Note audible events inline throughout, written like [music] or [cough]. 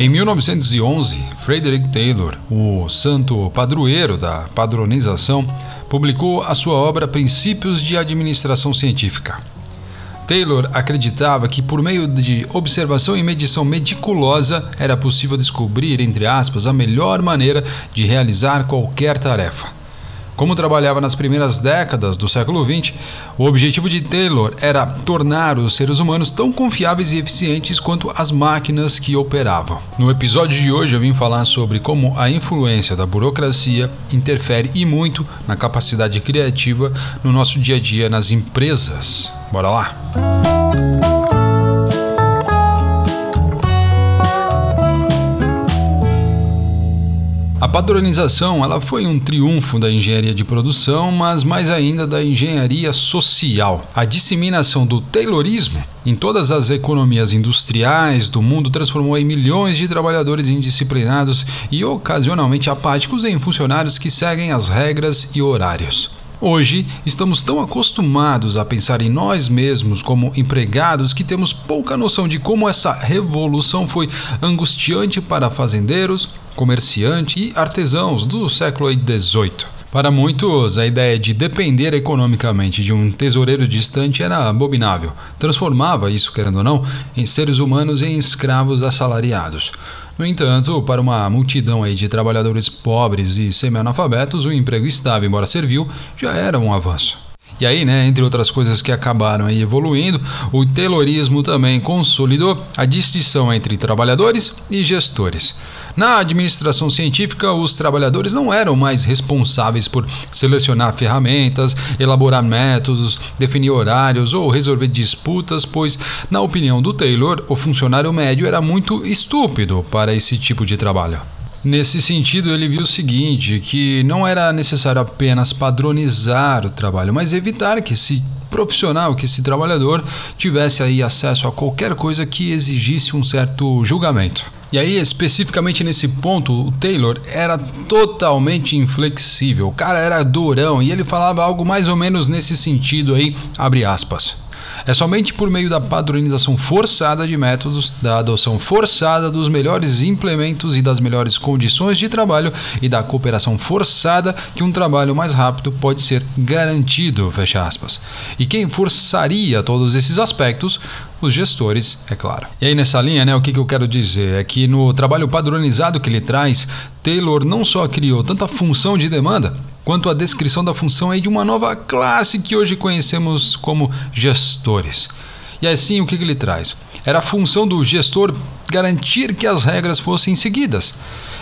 Em 1911, Frederick Taylor, o santo padroeiro da padronização, publicou a sua obra Princípios de Administração Científica. Taylor acreditava que por meio de observação e medição meticulosa era possível descobrir, entre aspas, a melhor maneira de realizar qualquer tarefa. Como trabalhava nas primeiras décadas do século XX, o objetivo de Taylor era tornar os seres humanos tão confiáveis e eficientes quanto as máquinas que operavam. No episódio de hoje eu vim falar sobre como a influência da burocracia interfere e muito na capacidade criativa no nosso dia a dia nas empresas. Bora lá! A padronização ela foi um triunfo da engenharia de produção, mas mais ainda da engenharia social. A disseminação do Taylorismo em todas as economias industriais do mundo transformou em milhões de trabalhadores indisciplinados e ocasionalmente apáticos em funcionários que seguem as regras e horários. Hoje, estamos tão acostumados a pensar em nós mesmos como empregados que temos pouca noção de como essa revolução foi angustiante para fazendeiros, comerciantes e artesãos do século XVIII. Para muitos, a ideia de depender economicamente de um tesoureiro distante era abominável. Transformava isso, querendo ou não, em seres humanos em escravos assalariados. No entanto, para uma multidão aí de trabalhadores pobres e semi-analfabetos, o emprego estável, embora servil, já era um avanço. E aí, né, entre outras coisas que acabaram aí evoluindo, o Taylorismo também consolidou a distinção entre trabalhadores e gestores. Na administração científica, os trabalhadores não eram mais responsáveis por selecionar ferramentas, elaborar métodos, definir horários ou resolver disputas, pois, na opinião do Taylor, o funcionário médio era muito estúpido para esse tipo de trabalho. Nesse sentido, ele viu o seguinte: que não era necessário apenas padronizar o trabalho, mas evitar que esse profissional, que esse trabalhador tivesse aí acesso a qualquer coisa que exigisse um certo julgamento. E aí, especificamente nesse ponto, o Taylor era totalmente inflexível. O cara era durão e ele falava algo mais ou menos nesse sentido aí, abre aspas. É somente por meio da padronização forçada de métodos, da adoção forçada dos melhores implementos e das melhores condições de trabalho e da cooperação forçada que um trabalho mais rápido pode ser garantido, fecha aspas. E quem forçaria todos esses aspectos os gestores, é claro. E aí nessa linha, né, o que, que eu quero dizer é que no trabalho padronizado que ele traz, Taylor não só criou tanta função de demanda, quanto a descrição da função aí de uma nova classe que hoje conhecemos como gestores. E assim, o que, que ele traz? Era a função do gestor garantir que as regras fossem seguidas.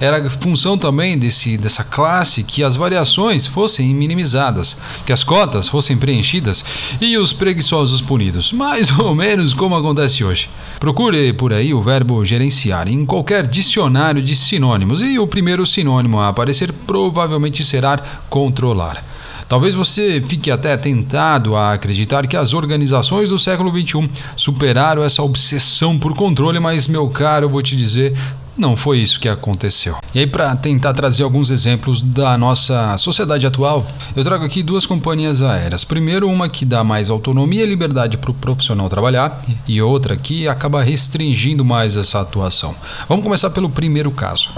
Era função também desse, dessa classe que as variações fossem minimizadas, que as cotas fossem preenchidas e os preguiçosos punidos, [laughs] mais ou menos como acontece hoje. Procure por aí o verbo gerenciar em qualquer dicionário de sinônimos e o primeiro sinônimo a aparecer provavelmente será controlar. Talvez você fique até tentado a acreditar que as organizações do século XXI superaram essa obsessão por controle, mas, meu caro, eu vou te dizer, não foi isso que aconteceu. E aí, para tentar trazer alguns exemplos da nossa sociedade atual, eu trago aqui duas companhias aéreas. Primeiro, uma que dá mais autonomia e liberdade para o profissional trabalhar, e outra que acaba restringindo mais essa atuação. Vamos começar pelo primeiro caso.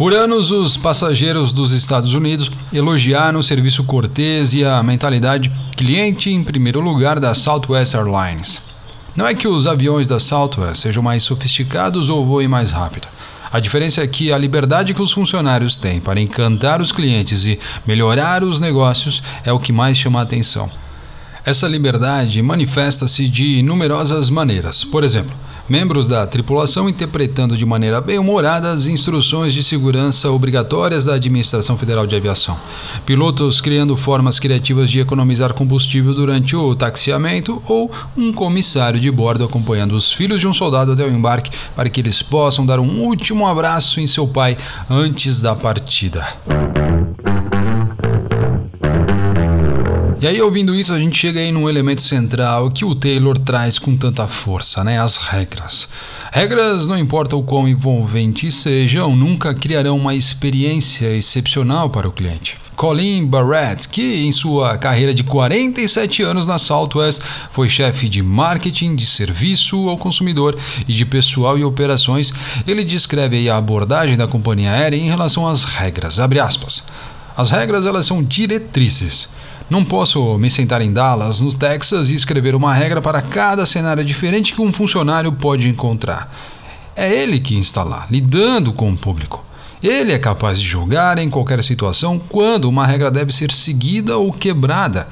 Por anos, os passageiros dos Estados Unidos elogiaram o serviço cortês e a mentalidade cliente em primeiro lugar da Southwest Airlines. Não é que os aviões da Southwest sejam mais sofisticados ou voem mais rápido. A diferença é que a liberdade que os funcionários têm para encantar os clientes e melhorar os negócios é o que mais chama a atenção. Essa liberdade manifesta-se de numerosas maneiras. Por exemplo, membros da tripulação interpretando de maneira bem-humorada as instruções de segurança obrigatórias da Administração Federal de Aviação, pilotos criando formas criativas de economizar combustível durante o taxiamento ou um comissário de bordo acompanhando os filhos de um soldado até o embarque para que eles possam dar um último abraço em seu pai antes da partida. E aí, ouvindo isso, a gente chega aí num elemento central que o Taylor traz com tanta força, né? As regras. Regras, não importa o quão envolventes sejam, nunca criarão uma experiência excepcional para o cliente. Colin Barrett, que em sua carreira de 47 anos na Southwest foi chefe de marketing, de serviço ao consumidor e de pessoal e operações, ele descreve a abordagem da companhia aérea em relação às regras. As regras elas são diretrizes. Não posso me sentar em Dallas, no Texas, e escrever uma regra para cada cenário diferente que um funcionário pode encontrar. É ele que lá, lidando com o público. Ele é capaz de julgar em qualquer situação quando uma regra deve ser seguida ou quebrada.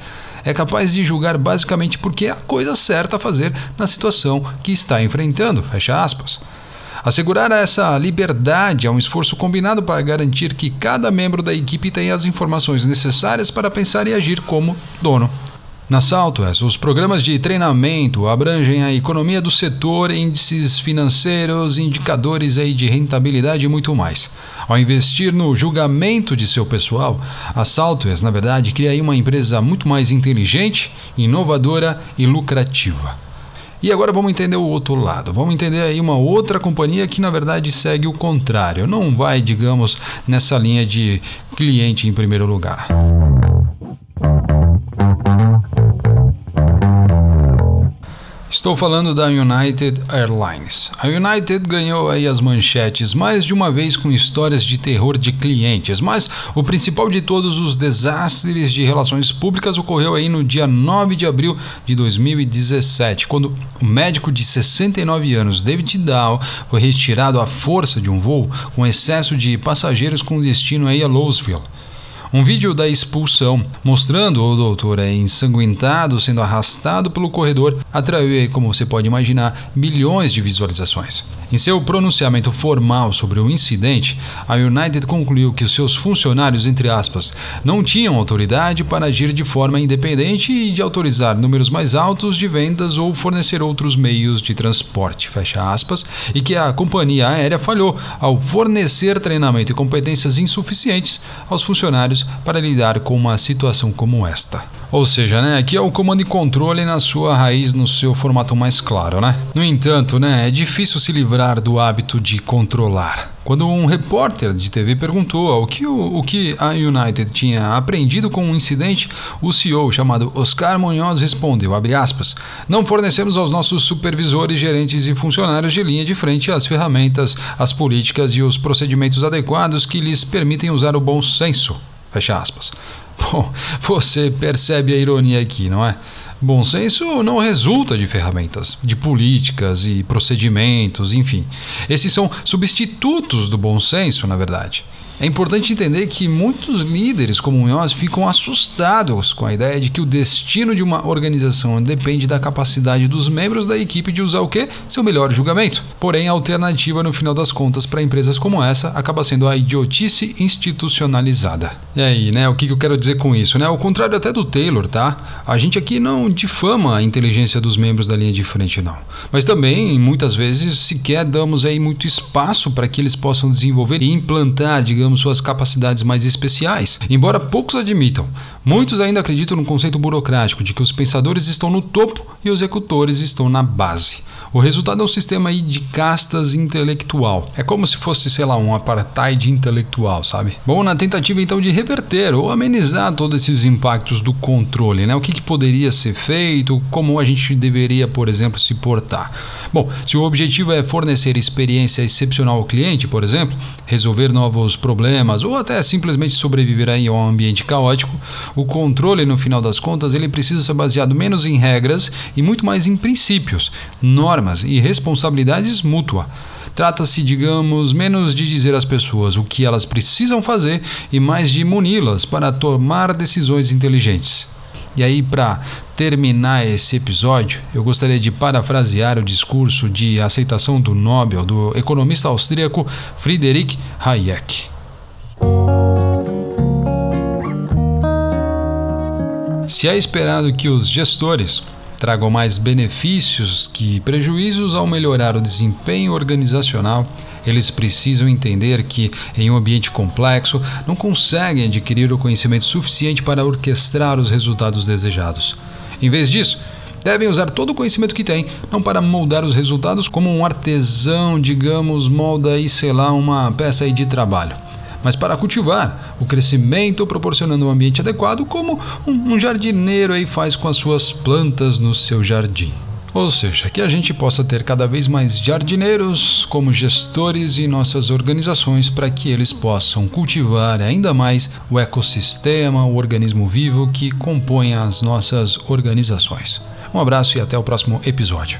É capaz de julgar basicamente porque é a coisa certa a fazer na situação que está enfrentando. Fecha aspas. Assegurar essa liberdade é um esforço combinado para garantir que cada membro da equipe tenha as informações necessárias para pensar e agir como dono na Southwest, os programas de treinamento abrangem a economia do setor, índices financeiros, indicadores de rentabilidade e muito mais. Ao investir no julgamento de seu pessoal, a Southwest, na verdade, cria uma empresa muito mais inteligente, inovadora e lucrativa. E agora vamos entender o outro lado. Vamos entender aí uma outra companhia que na verdade segue o contrário. Não vai, digamos, nessa linha de cliente em primeiro lugar. Estou falando da United Airlines. A United ganhou aí as manchetes mais de uma vez com histórias de terror de clientes, mas o principal de todos os desastres de relações públicas ocorreu aí no dia 9 de abril de 2017, quando o médico de 69 anos, David Dow, foi retirado à força de um voo com excesso de passageiros com destino aí a Louisville. Um vídeo da expulsão mostrando o doutor ensanguentado sendo arrastado pelo corredor atraiu, como você pode imaginar, bilhões de visualizações. Em seu pronunciamento formal sobre o incidente, a United concluiu que os seus funcionários, entre aspas, não tinham autoridade para agir de forma independente e de autorizar números mais altos de vendas ou fornecer outros meios de transporte, fecha aspas, e que a companhia aérea falhou ao fornecer treinamento e competências insuficientes aos funcionários para lidar com uma situação como esta. Ou seja, né, aqui é o comando e controle na sua raiz, no seu formato mais claro, né? No entanto, né, é difícil se livrar do hábito de controlar. Quando um repórter de TV perguntou o que, o, o que a United tinha aprendido com o um incidente, o CEO chamado Oscar Munhoz respondeu, aspas, não fornecemos aos nossos supervisores, gerentes e funcionários de linha de frente as ferramentas, as políticas e os procedimentos adequados que lhes permitem usar o bom senso. Fecha aspas. [laughs] Bom, você percebe a ironia aqui, não é? Bom senso não resulta de ferramentas, de políticas e procedimentos, enfim. Esses são substitutos do bom senso, na verdade. É importante entender que muitos líderes como nós ficam assustados com a ideia de que o destino de uma organização depende da capacidade dos membros da equipe de usar o que? Seu melhor julgamento. Porém, a alternativa no final das contas para empresas como essa acaba sendo a idiotice institucionalizada. E aí, né? O que eu quero dizer com isso, né? Ao contrário até do Taylor, tá? A gente aqui não difama a inteligência dos membros da linha de frente, não. Mas também, muitas vezes, sequer damos aí muito espaço para que eles possam desenvolver e implantar, digamos, digamos, suas capacidades mais especiais. Embora poucos admitam, muitos ainda acreditam no conceito burocrático de que os pensadores estão no topo e os executores estão na base. O resultado é um sistema aí de castas intelectual. É como se fosse, sei lá, um apartheid intelectual, sabe? Bom, na tentativa então de reverter ou amenizar todos esses impactos do controle, né? O que, que poderia ser feito, como a gente deveria, por exemplo, se portar. Bom, se o objetivo é fornecer experiência excepcional ao cliente, por exemplo, resolver novos problemas ou até simplesmente sobreviver a um ambiente caótico, o controle, no final das contas, ele precisa ser baseado menos em regras e muito mais em princípios, normas e responsabilidades mútua. Trata-se, digamos, menos de dizer às pessoas o que elas precisam fazer e mais de muni-las para tomar decisões inteligentes. E aí, para terminar esse episódio, eu gostaria de parafrasear o discurso de aceitação do Nobel do economista austríaco Friedrich Hayek. Se é esperado que os gestores tragam mais benefícios que prejuízos ao melhorar o desempenho organizacional, eles precisam entender que, em um ambiente complexo, não conseguem adquirir o conhecimento suficiente para orquestrar os resultados desejados. Em vez disso, devem usar todo o conhecimento que têm, não para moldar os resultados como um artesão, digamos, molda aí, sei lá, uma peça de trabalho mas para cultivar o crescimento proporcionando um ambiente adequado, como um jardineiro aí faz com as suas plantas no seu jardim. Ou seja, que a gente possa ter cada vez mais jardineiros como gestores em nossas organizações para que eles possam cultivar ainda mais o ecossistema, o organismo vivo que compõe as nossas organizações. Um abraço e até o próximo episódio.